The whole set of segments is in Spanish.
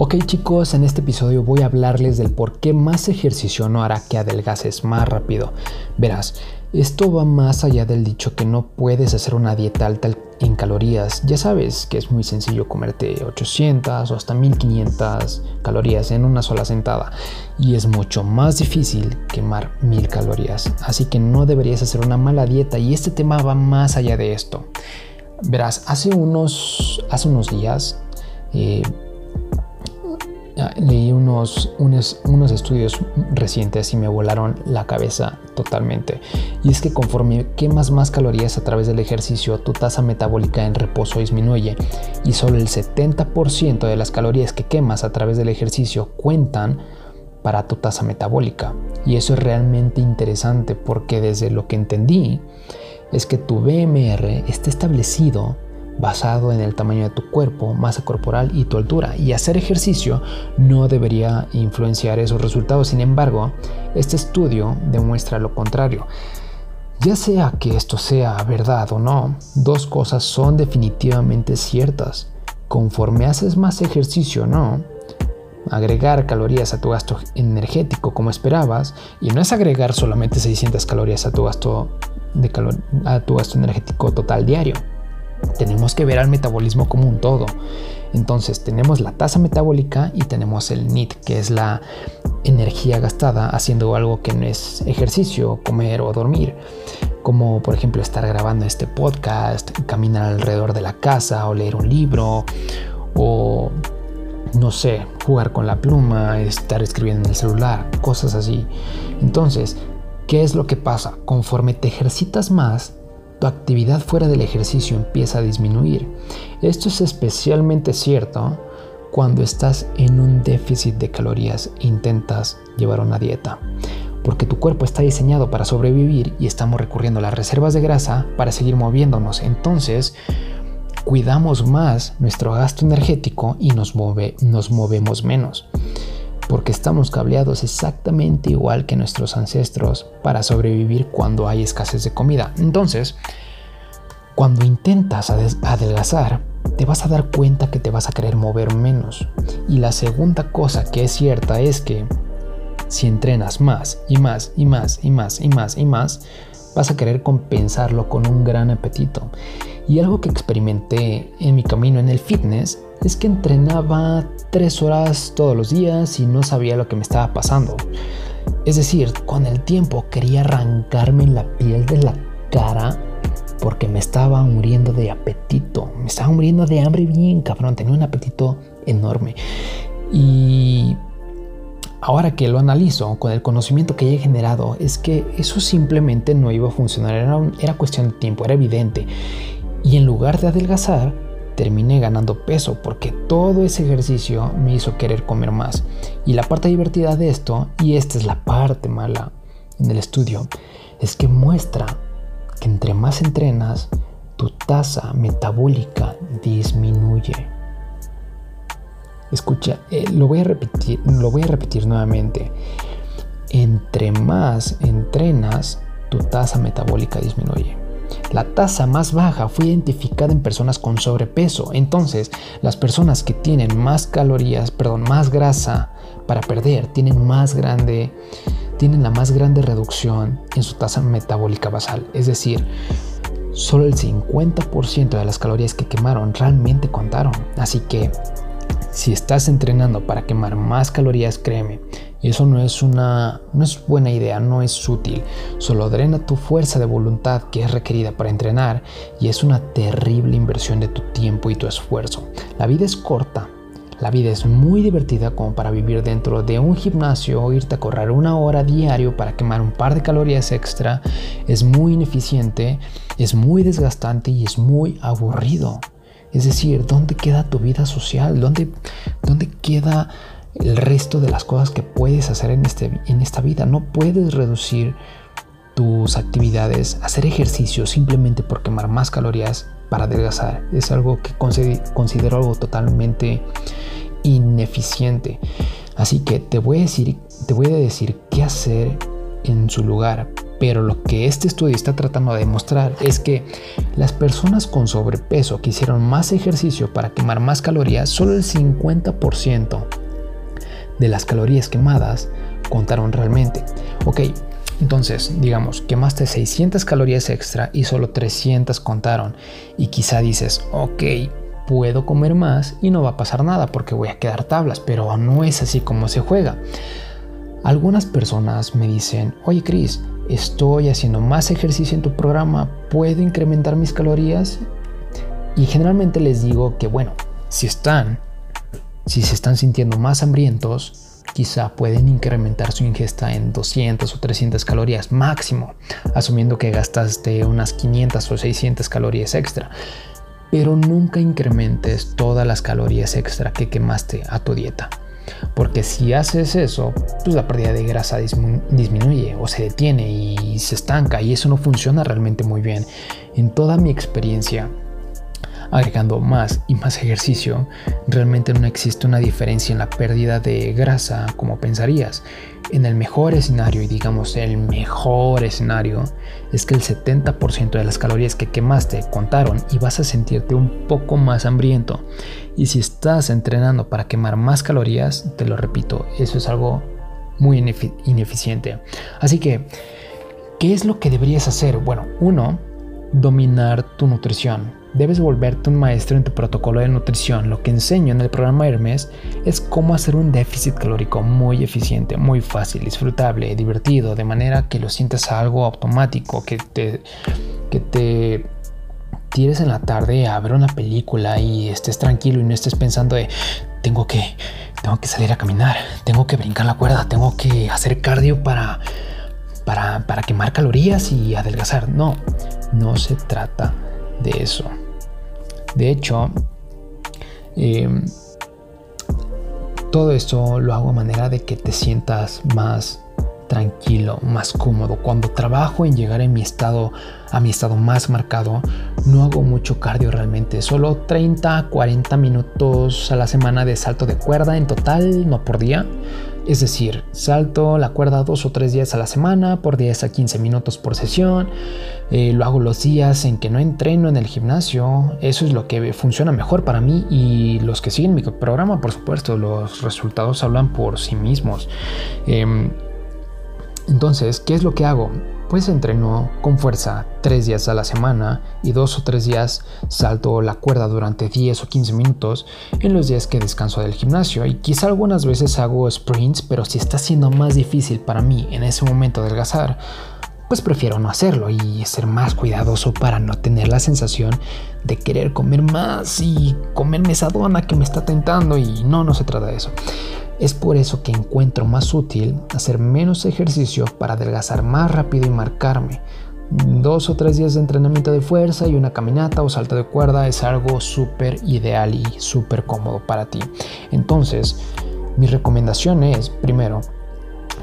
Ok chicos, en este episodio voy a hablarles del por qué más ejercicio no hará que adelgaces más rápido. Verás, esto va más allá del dicho que no puedes hacer una dieta alta en calorías. Ya sabes que es muy sencillo comerte 800 o hasta 1500 calorías en una sola sentada y es mucho más difícil quemar 1000 calorías. Así que no deberías hacer una mala dieta y este tema va más allá de esto. Verás, hace unos, hace unos días eh, leí unos, unos, unos, estudios recientes y me volaron la cabeza totalmente. Y es que conforme quemas más calorías a través del ejercicio, tu tasa metabólica en reposo disminuye y solo el 70% de las calorías que quemas a través del ejercicio cuentan para tu tasa metabólica. Y eso es realmente interesante porque desde lo que entendí es que tu BMR está establecido basado en el tamaño de tu cuerpo, masa corporal y tu altura. Y hacer ejercicio no debería influenciar esos resultados. Sin embargo, este estudio demuestra lo contrario. Ya sea que esto sea verdad o no, dos cosas son definitivamente ciertas. Conforme haces más ejercicio, no, agregar calorías a tu gasto energético como esperabas, y no es agregar solamente 600 calorías a tu gasto, de a tu gasto energético total diario tenemos que ver al metabolismo como un todo. Entonces tenemos la tasa metabólica y tenemos el NIT, que es la energía gastada haciendo algo que no es ejercicio, comer o dormir, como por ejemplo estar grabando este podcast, caminar alrededor de la casa o leer un libro o no sé, jugar con la pluma, estar escribiendo en el celular, cosas así. Entonces, ¿qué es lo que pasa? Conforme te ejercitas más, tu actividad fuera del ejercicio empieza a disminuir. Esto es especialmente cierto cuando estás en un déficit de calorías e intentas llevar una dieta. Porque tu cuerpo está diseñado para sobrevivir y estamos recurriendo a las reservas de grasa para seguir moviéndonos. Entonces, cuidamos más nuestro gasto energético y nos, nos movemos menos porque estamos cableados exactamente igual que nuestros ancestros para sobrevivir cuando hay escasez de comida. Entonces, cuando intentas adelgazar, te vas a dar cuenta que te vas a querer mover menos. Y la segunda cosa que es cierta es que si entrenas más y más y más y más y más y más, vas a querer compensarlo con un gran apetito. Y algo que experimenté en mi camino en el fitness es que entrenaba tres horas todos los días y no sabía lo que me estaba pasando. Es decir, con el tiempo quería arrancarme la piel de la cara porque me estaba muriendo de apetito. Me estaba muriendo de hambre bien cabrón. Tenía un apetito enorme. Y ahora que lo analizo con el conocimiento que he generado, es que eso simplemente no iba a funcionar. Era, era cuestión de tiempo, era evidente. Y en lugar de adelgazar, terminé ganando peso porque todo ese ejercicio me hizo querer comer más. Y la parte divertida de esto, y esta es la parte mala en el estudio, es que muestra que entre más entrenas, tu tasa metabólica disminuye. Escucha, eh, lo voy a repetir, lo voy a repetir nuevamente. Entre más entrenas, tu tasa metabólica disminuye. La tasa más baja fue identificada en personas con sobrepeso. Entonces, las personas que tienen más calorías, perdón, más grasa para perder, tienen más grande tienen la más grande reducción en su tasa metabólica basal, es decir, solo el 50% de las calorías que quemaron realmente contaron. Así que si estás entrenando para quemar más calorías, créeme, eso no es una no es buena idea, no es útil. Solo drena tu fuerza de voluntad que es requerida para entrenar y es una terrible inversión de tu tiempo y tu esfuerzo. La vida es corta. La vida es muy divertida como para vivir dentro de un gimnasio o irte a correr una hora diario para quemar un par de calorías extra. Es muy ineficiente, es muy desgastante y es muy aburrido. Es decir, ¿dónde queda tu vida social? ¿Dónde, dónde queda el resto de las cosas que puedes hacer en, este, en esta vida. No puedes reducir tus actividades, hacer ejercicio simplemente por quemar más calorías para adelgazar. Es algo que considero algo totalmente ineficiente. Así que te voy a decir, te voy a decir qué hacer en su lugar Pero lo que este estudio está tratando de demostrar es que las personas con sobrepeso que hicieron más ejercicio para quemar más calorías, solo el 50% de las calorías quemadas contaron realmente. Ok, entonces, digamos, quemaste 600 calorías extra y solo 300 contaron. Y quizá dices, ok, puedo comer más y no va a pasar nada porque voy a quedar tablas, pero no es así como se juega. Algunas personas me dicen, oye Chris, estoy haciendo más ejercicio en tu programa, ¿puedo incrementar mis calorías? Y generalmente les digo que bueno, si están, si se están sintiendo más hambrientos, quizá pueden incrementar su ingesta en 200 o 300 calorías máximo, asumiendo que gastaste unas 500 o 600 calorías extra pero nunca incrementes todas las calorías extra que quemaste a tu dieta. Porque si haces eso, pues la pérdida de grasa disminuye o se detiene y se estanca y eso no funciona realmente muy bien. En toda mi experiencia, agregando más y más ejercicio, realmente no existe una diferencia en la pérdida de grasa como pensarías. En el mejor escenario, y digamos el mejor escenario, es que el 70% de las calorías que quemaste contaron y vas a sentirte un poco más hambriento. Y si estás entrenando para quemar más calorías, te lo repito, eso es algo muy ineficiente. Así que, ¿qué es lo que deberías hacer? Bueno, uno, dominar tu nutrición. Debes volverte un maestro en tu protocolo de nutrición. Lo que enseño en el programa Hermes es cómo hacer un déficit calórico muy eficiente, muy fácil, disfrutable, divertido, de manera que lo sientas algo automático, que te, que te tires en la tarde a ver una película y estés tranquilo y no estés pensando de tengo que, tengo que salir a caminar, tengo que brincar la cuerda, tengo que hacer cardio para, para, para quemar calorías y adelgazar. No, no se trata de eso. De hecho, em, todo esto lo hago a manera de que te sientas más tranquilo, más cómodo. Cuando trabajo en llegar en mi estado a mi estado más marcado, no hago mucho cardio realmente, solo 30 40 minutos a la semana de salto de cuerda en total, no por día. Es decir, salto la cuerda dos o tres días a la semana, por 10 a 15 minutos por sesión. Eh, lo hago los días en que no entreno en el gimnasio. Eso es lo que funciona mejor para mí y los que siguen mi programa, por supuesto, los resultados hablan por sí mismos. Em, entonces, ¿qué es lo que hago? Pues entreno con fuerza tres días a la semana y dos o tres días salto la cuerda durante 10 o 15 minutos en los días que descanso del gimnasio y quizá algunas veces hago sprints, pero si está siendo más difícil para mí en ese momento adelgazar, pues prefiero no hacerlo y ser más cuidadoso para no tener la sensación de querer comer más y comerme esa dona que me está tentando y no, no se trata de eso. Es por eso que encuentro más útil hacer menos ejercicio para adelgazar más rápido y marcarme. Dos o tres días de entrenamiento de fuerza y una caminata o salto de cuerda es algo súper ideal y súper cómodo para ti. Entonces, mi recomendación es, primero,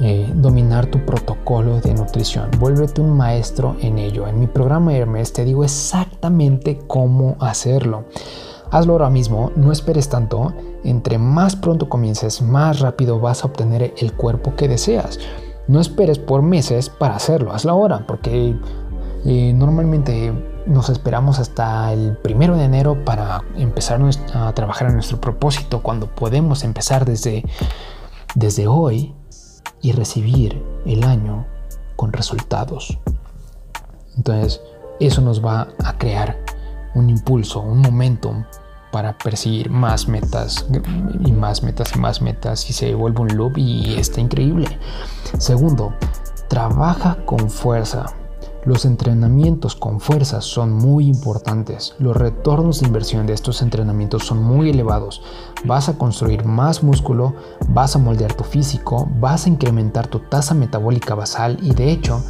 eh, dominar tu protocolo de nutrición. Vuélvete un maestro en ello. En mi programa Hermes te digo exactamente cómo hacerlo. Hazlo ahora mismo, no esperes tanto. Entre más pronto comiences, más rápido vas a obtener el cuerpo que deseas. No esperes por meses para hacerlo, hazlo ahora, porque eh, normalmente nos esperamos hasta el primero de enero para empezar a trabajar en nuestro propósito, cuando podemos empezar desde, desde hoy y recibir el año con resultados. Entonces, eso nos va a crear un impulso, un momentum para perseguir más metas y más metas y más metas y se vuelve un loop y está increíble. Segundo, trabaja con fuerza. Los entrenamientos con fuerza son muy importantes. Los retornos de inversión de estos entrenamientos son muy elevados. Vas a construir más músculo, vas a moldear tu físico, vas a incrementar tu tasa metabólica basal y de hecho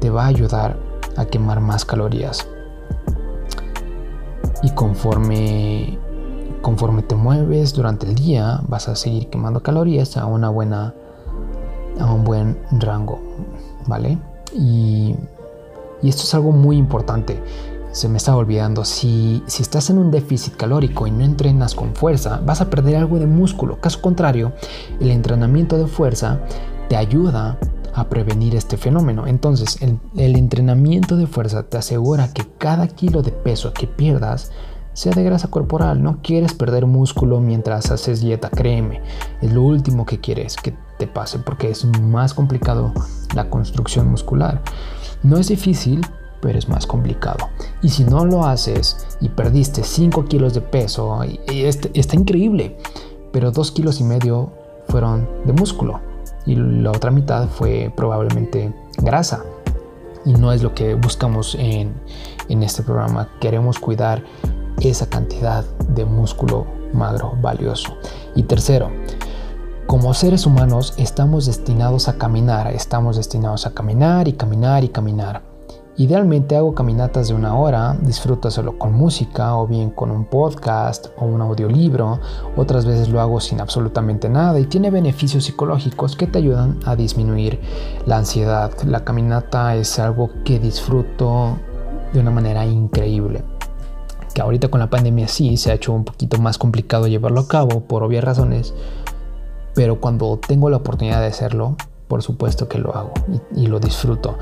te va a ayudar a quemar más calorías. Y conforme conforme te mueves durante el día, vas a seguir quemando calorías a una buena a un buen rango, ¿vale? Y, esto es algo muy importante. Se me está olvidando, si, si estás en un déficit calórico y no entrenas con fuerza, vas a perder algo de músculo. Caso contrario, el entrenamiento de fuerza te ayuda a prevenir este fenómeno. Entonces, el entrenamiento de fuerza te asegura que cada kilo de peso que pierdas sea de grasa corporal. No quieres perder músculo mientras haces dieta, créeme. Es lo último que quieres que te pase porque es más complicado la construcción muscular. No es difícil, pero es más complicado. Y si no lo haces y perdiste 5 kilos de peso, está increíble, pero 2 kilos y medio fueron de músculo y la otra mitad fue probablemente grasa. Y no es lo que buscamos en, en este programa. Queremos cuidar esa cantidad de músculo magro valioso. Y tercero, como seres humanos estamos destinados a caminar, estamos destinados a caminar y caminar y caminar. Idealmente hago caminatas de una hora, disfruto solo con música o bien con un podcast o un audiolibro, otras veces lo hago sin absolutamente nada y tiene beneficios psicológicos que te ayudan a disminuir la ansiedad. La caminata es algo que disfruto de una manera increíble ahorita con la pandemia sí se ha hecho un poquito más complicado llevarlo a cabo por obvias razones, pero cuando tengo la oportunidad de hacerlo, por supuesto que lo hago y, lo disfruto.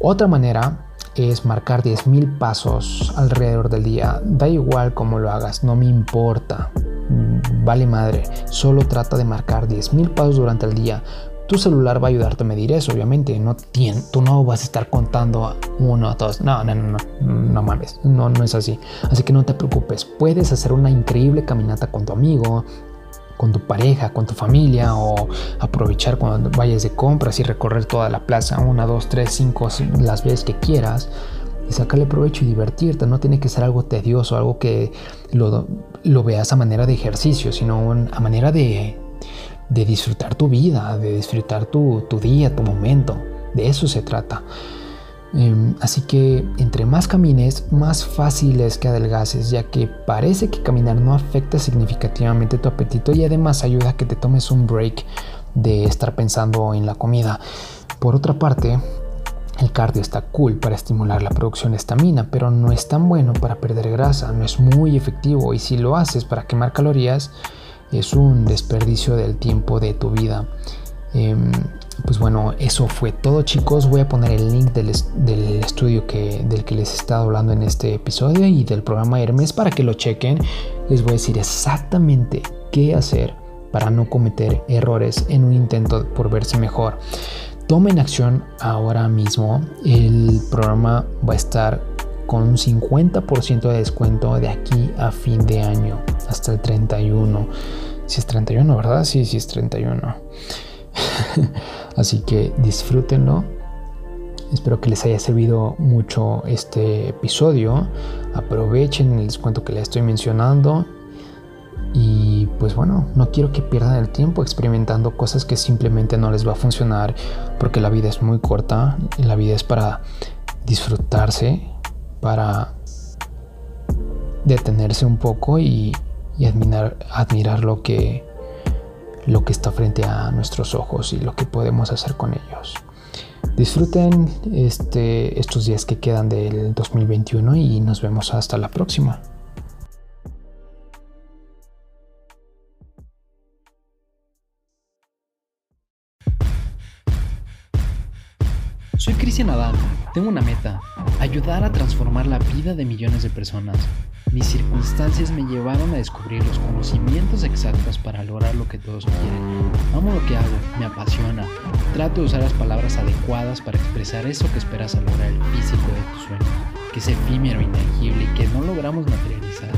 Otra manera es marcar 10.000 pasos alrededor del día. Da igual cómo lo hagas, no me importa. Mm, vale madre, solo trata de marcar 10.000 pasos durante el día. Tu celular va a ayudarte a medir eso, obviamente. No tú no vas a estar contando uno, dos. No, no, no, no, no mames. No, no es así. Así que no te preocupes. Puedes hacer una increíble caminata con tu amigo, con tu pareja, con tu familia o aprovechar cuando vayas de compras y recorrer toda la plaza una, dos, tres, cinco, las veces que quieras y sacarle provecho y divertirte. No tiene que ser algo tedioso, algo que lo veas a manera de ejercicio, sino a manera de, de disfrutar tu vida, de disfrutar tu, día, tu momento. De eso se trata. Em, así que entre más camines, más fácil es que adelgaces, ya que parece que caminar no afecta significativamente tu apetito y además ayuda a que te tomes un break de estar pensando en la comida. Por otra parte, el cardio está cool para estimular la producción de estamina, pero no es tan bueno para perder grasa, no es muy efectivo y si lo haces para quemar calorías, es un desperdicio del tiempo de tu vida. Em, pues bueno, eso fue todo chicos. Voy a poner el link del, estudio que, del que les he estado hablando en este episodio y del programa Hermes para que lo chequen. Les voy a decir exactamente qué hacer para no cometer errores en un intento por verse mejor. Tomen acción ahora mismo. El programa va a estar con un 50% de descuento de aquí a fin de año, hasta el 31. Si es 31, ¿verdad? Sí, sí es 31. Así que disfrútenlo. Espero que les haya servido mucho este episodio. Aprovechen el descuento que les estoy mencionando. Y pues bueno, no quiero que pierdan el tiempo experimentando cosas que simplemente no les va a funcionar porque la vida es muy corta y la vida es para disfrutarse para detenerse un poco y, admirar, lo, que, lo que está frente a nuestros ojos y lo que podemos hacer con ellos. Disfruten este, estos días que quedan del 2021 y nos vemos hasta la próxima. Cristian Adán, tengo una meta, ayudar a transformar la vida de millones de personas. Mis circunstancias me llevaron a descubrir los conocimientos exactos para lograr lo que todos quieren. Amo lo que hago, me apasiona. Trato de usar las palabras adecuadas para expresar eso que esperas al lograr el físico de tu sueño, que es efímero, intangible y que no logramos materializar.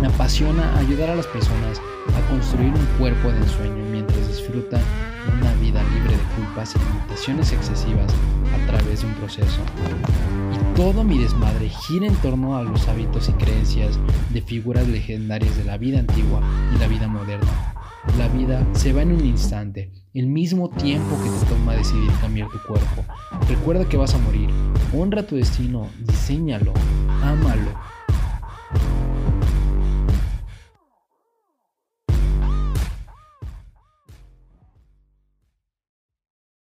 Me apasiona ayudar a las personas a construir un cuerpo de ensueño mientras disfrutan una vida libre de culpas y limitaciones excesivas a través de un proceso. Y todo mi desmadre gira en torno a los hábitos y creencias de figuras legendarias de la vida antigua y la vida moderna. La vida se va en un instante, el mismo tiempo que te toma decidir cambiar tu cuerpo. Recuerda que vas a morir. Honra tu destino, diseñalo, ámalo